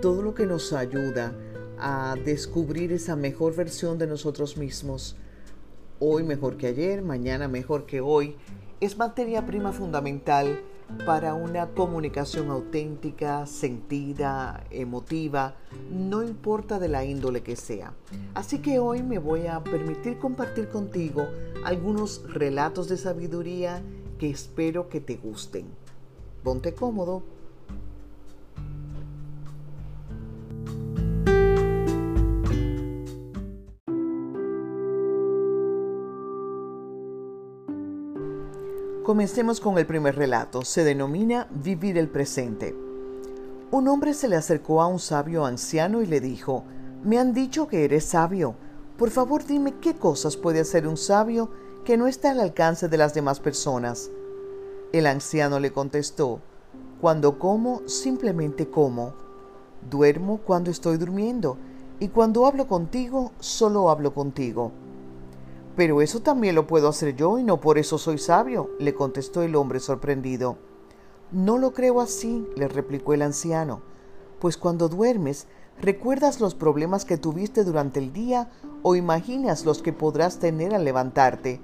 todo lo que nos ayuda a descubrir esa mejor versión de nosotros mismos, hoy mejor que ayer, mañana mejor que hoy, es materia prima fundamental para una comunicación auténtica, sentida, emotiva, no importa de la índole que sea. Así que hoy me voy a permitir compartir contigo algunos relatos de sabiduría que espero que te gusten. Ponte cómodo Comencemos con el primer relato. Se denomina Vivir el presente. Un hombre se le acercó a un sabio anciano y le dijo, Me han dicho que eres sabio. Por favor dime qué cosas puede hacer un sabio que no está al alcance de las demás personas. El anciano le contestó, Cuando como, simplemente como. Duermo cuando estoy durmiendo, y cuando hablo contigo, solo hablo contigo. Pero eso también lo puedo hacer yo y no por eso soy sabio, le contestó el hombre sorprendido. No lo creo así, le replicó el anciano, pues cuando duermes recuerdas los problemas que tuviste durante el día o imaginas los que podrás tener al levantarte.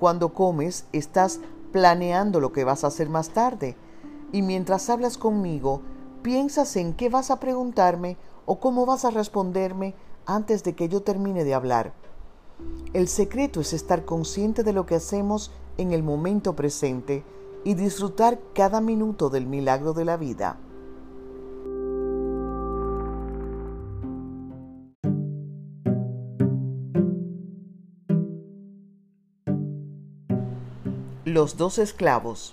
Cuando comes estás planeando lo que vas a hacer más tarde y mientras hablas conmigo piensas en qué vas a preguntarme o cómo vas a responderme antes de que yo termine de hablar. El secreto es estar consciente de lo que hacemos en el momento presente y disfrutar cada minuto del milagro de la vida. Los dos esclavos.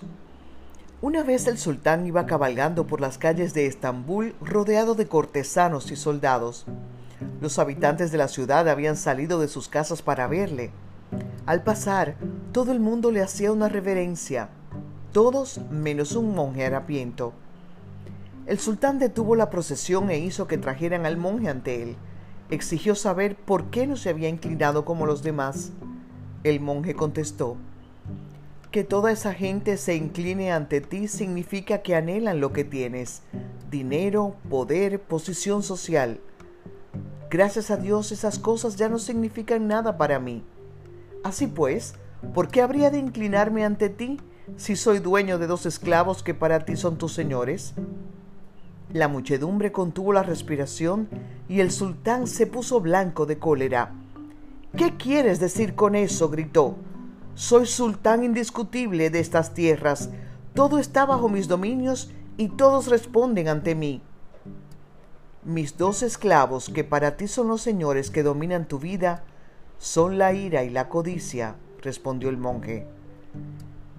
Una vez el sultán iba cabalgando por las calles de Estambul rodeado de cortesanos y soldados. Los habitantes de la ciudad habían salido de sus casas para verle. Al pasar, todo el mundo le hacía una reverencia, todos menos un monje harapiento. El sultán detuvo la procesión e hizo que trajeran al monje ante él. Exigió saber por qué no se había inclinado como los demás. El monje contestó, que toda esa gente se incline ante ti significa que anhelan lo que tienes, dinero, poder, posición social. Gracias a Dios esas cosas ya no significan nada para mí. Así pues, ¿por qué habría de inclinarme ante ti si soy dueño de dos esclavos que para ti son tus señores? La muchedumbre contuvo la respiración y el sultán se puso blanco de cólera. ¿Qué quieres decir con eso? gritó. Soy sultán indiscutible de estas tierras. Todo está bajo mis dominios y todos responden ante mí. Mis dos esclavos, que para ti son los señores que dominan tu vida, son la ira y la codicia, respondió el monje.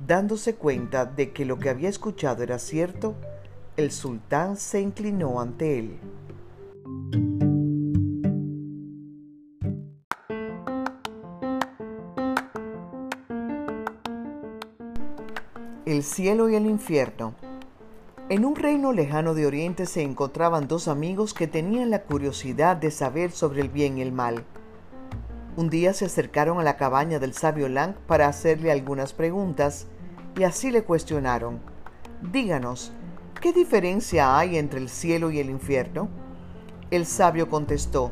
Dándose cuenta de que lo que había escuchado era cierto, el sultán se inclinó ante él. El cielo y el infierno. En un reino lejano de Oriente se encontraban dos amigos que tenían la curiosidad de saber sobre el bien y el mal. Un día se acercaron a la cabaña del sabio Lang para hacerle algunas preguntas y así le cuestionaron. Díganos, ¿qué diferencia hay entre el cielo y el infierno? El sabio contestó,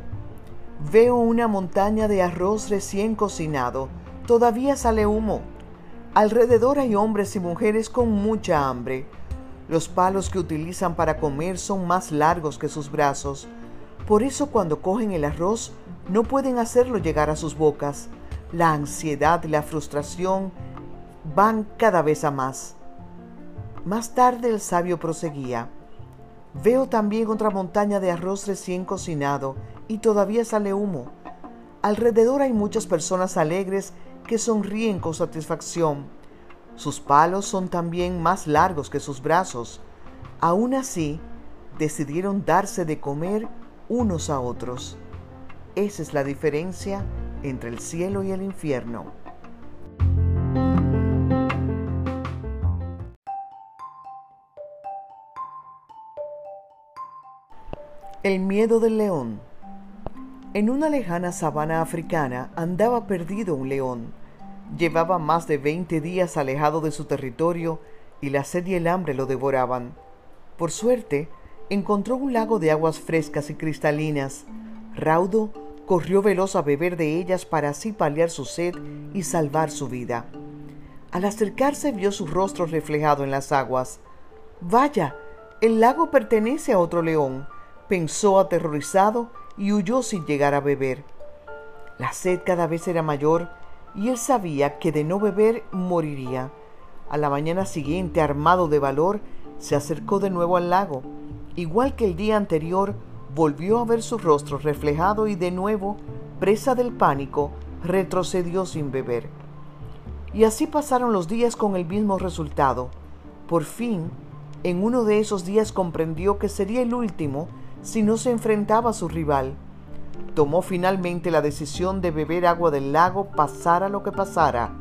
Veo una montaña de arroz recién cocinado, todavía sale humo. Alrededor hay hombres y mujeres con mucha hambre los palos que utilizan para comer son más largos que sus brazos. Por eso cuando cogen el arroz no pueden hacerlo llegar a sus bocas. La ansiedad y la frustración van cada vez a más. Más tarde el sabio proseguía. Veo también otra montaña de arroz recién cocinado y todavía sale humo. Alrededor hay muchas personas alegres que sonríen con satisfacción sus palos son también más largos que sus brazos. Aún así, decidieron darse de comer unos a otros. Esa es la diferencia entre el cielo y el infierno. El miedo del león. En una lejana sabana africana andaba perdido un león. Llevaba más de 20 días alejado de su territorio y la sed y el hambre lo devoraban. Por suerte, encontró un lago de aguas frescas y cristalinas. Raudo corrió veloz a beber de ellas para así paliar su sed y salvar su vida. Al acercarse vio su rostro reflejado en las aguas. Vaya, el lago pertenece a otro león, pensó aterrorizado y huyó sin llegar a beber. La sed cada vez era mayor y él sabía que de no beber moriría. A la mañana siguiente, armado de valor, se acercó de nuevo al lago. Igual que el día anterior, volvió a ver su rostro reflejado y de nuevo, presa del pánico, retrocedió sin beber. Y así pasaron los días con el mismo resultado. Por fin, en uno de esos días comprendió que sería el último si no se enfrentaba a su rival. Tomó finalmente la decisión de beber agua del lago pasara lo que pasara.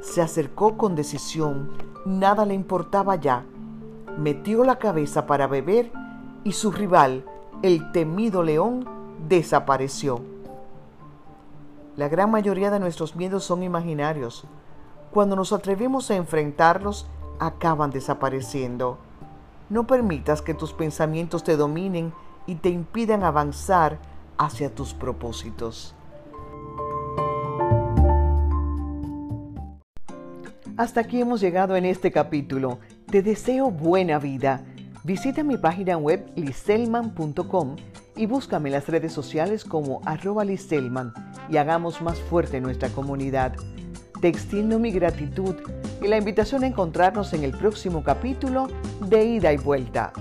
Se acercó con decisión, nada le importaba ya. Metió la cabeza para beber y su rival, el temido león, desapareció. La gran mayoría de nuestros miedos son imaginarios. Cuando nos atrevemos a enfrentarlos, acaban desapareciendo. No permitas que tus pensamientos te dominen y te impidan avanzar hacia tus propósitos. Hasta aquí hemos llegado en este capítulo. Te deseo buena vida. Visita mi página web liselman.com y búscame en las redes sociales como arroba liselman y hagamos más fuerte nuestra comunidad. Te extiendo mi gratitud y la invitación a encontrarnos en el próximo capítulo de Ida y Vuelta.